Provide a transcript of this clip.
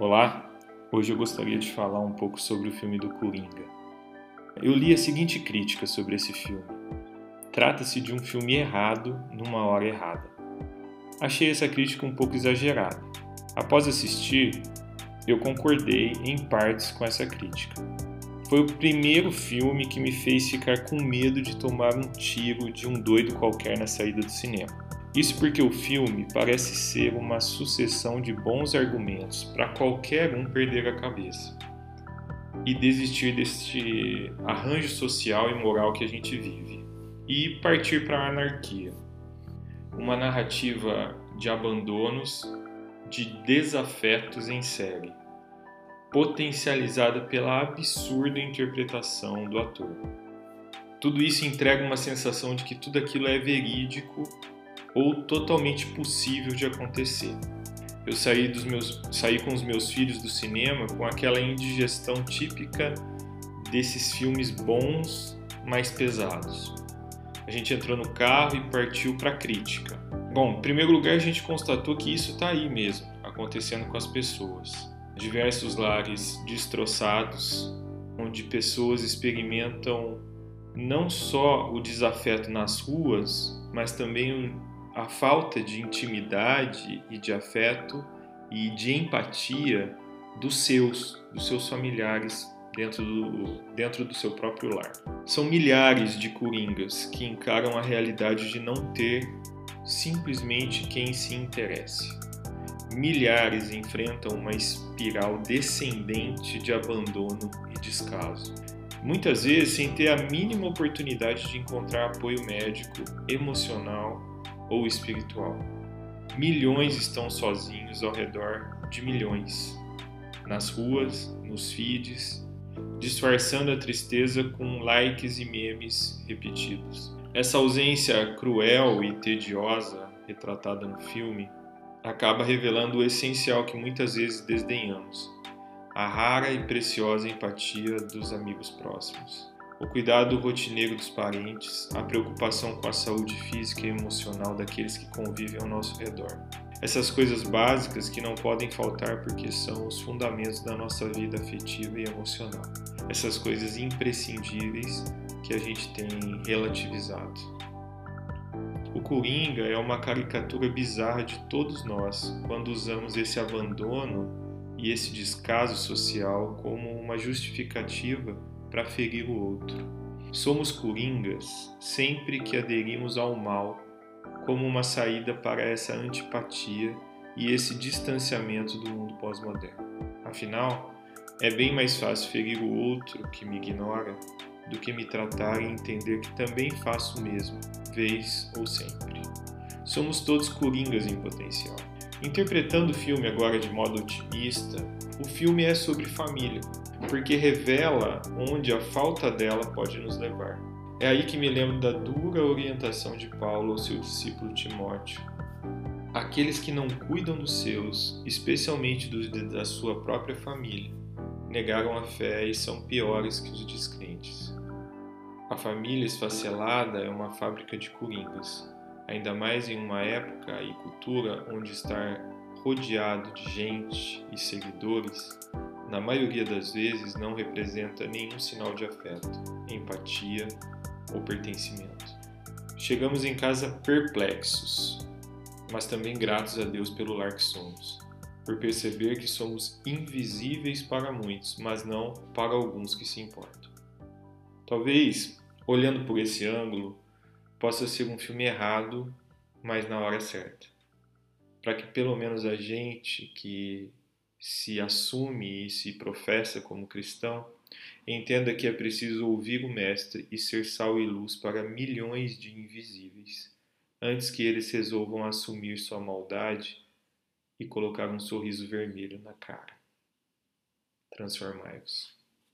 Olá, hoje eu gostaria de falar um pouco sobre o filme do Coringa. Eu li a seguinte crítica sobre esse filme: trata-se de um filme errado numa hora errada. Achei essa crítica um pouco exagerada. Após assistir, eu concordei em partes com essa crítica. Foi o primeiro filme que me fez ficar com medo de tomar um tiro de um doido qualquer na saída do cinema. Isso porque o filme parece ser uma sucessão de bons argumentos para qualquer um perder a cabeça e desistir deste arranjo social e moral que a gente vive e partir para a anarquia. Uma narrativa de abandonos, de desafetos em série, potencializada pela absurda interpretação do ator. Tudo isso entrega uma sensação de que tudo aquilo é verídico ou totalmente possível de acontecer. Eu saí, dos meus, saí com os meus filhos do cinema com aquela indigestão típica desses filmes bons, mais pesados. A gente entrou no carro e partiu para a crítica. Bom, em primeiro lugar, a gente constatou que isso está aí mesmo, acontecendo com as pessoas. Diversos lares destroçados, onde pessoas experimentam não só o desafeto nas ruas, mas também a falta de intimidade e de afeto e de empatia dos seus, dos seus familiares dentro do, dentro do seu próprio lar. São milhares de coringas que encaram a realidade de não ter simplesmente quem se interesse. Milhares enfrentam uma espiral descendente de abandono e descaso. Muitas vezes sem ter a mínima oportunidade de encontrar apoio médico, emocional ou espiritual. Milhões estão sozinhos ao redor de milhões, nas ruas, nos feeds, disfarçando a tristeza com likes e memes repetidos. Essa ausência cruel e tediosa retratada no filme acaba revelando o essencial que muitas vezes desdenhamos: a rara e preciosa empatia dos amigos próximos o cuidado rotineiro dos parentes, a preocupação com a saúde física e emocional daqueles que convivem ao nosso redor. Essas coisas básicas que não podem faltar porque são os fundamentos da nossa vida afetiva e emocional. Essas coisas imprescindíveis que a gente tem relativizado. O Coringa é uma caricatura bizarra de todos nós quando usamos esse abandono e esse descaso social como uma justificativa para ferir o outro. Somos coringas sempre que aderimos ao mal como uma saída para essa antipatia e esse distanciamento do mundo pós-moderno. Afinal, é bem mais fácil ferir o outro que me ignora do que me tratar e entender que também faço o mesmo, vez ou sempre. Somos todos coringas em potencial. Interpretando o filme agora de modo otimista, o filme é sobre família, porque revela onde a falta dela pode nos levar. É aí que me lembro da dura orientação de Paulo ao seu discípulo Timóteo. Aqueles que não cuidam dos seus, especialmente dos da sua própria família, negaram a fé e são piores que os descrentes. A família esfacelada é uma fábrica de coringas, ainda mais em uma época e cultura onde estar rodeado de gente e seguidores na maioria das vezes não representa nenhum sinal de afeto, empatia ou pertencimento. Chegamos em casa perplexos, mas também gratos a Deus pelo lar que somos, por perceber que somos invisíveis para muitos, mas não para alguns que se importam. Talvez, olhando por esse ângulo, possa ser um filme errado, mas na hora certa. Para que pelo menos a gente que se assume e se professa como cristão, entenda que é preciso ouvir o Mestre e ser sal e luz para milhões de invisíveis, antes que eles resolvam assumir sua maldade e colocar um sorriso vermelho na cara. Transformai-vos.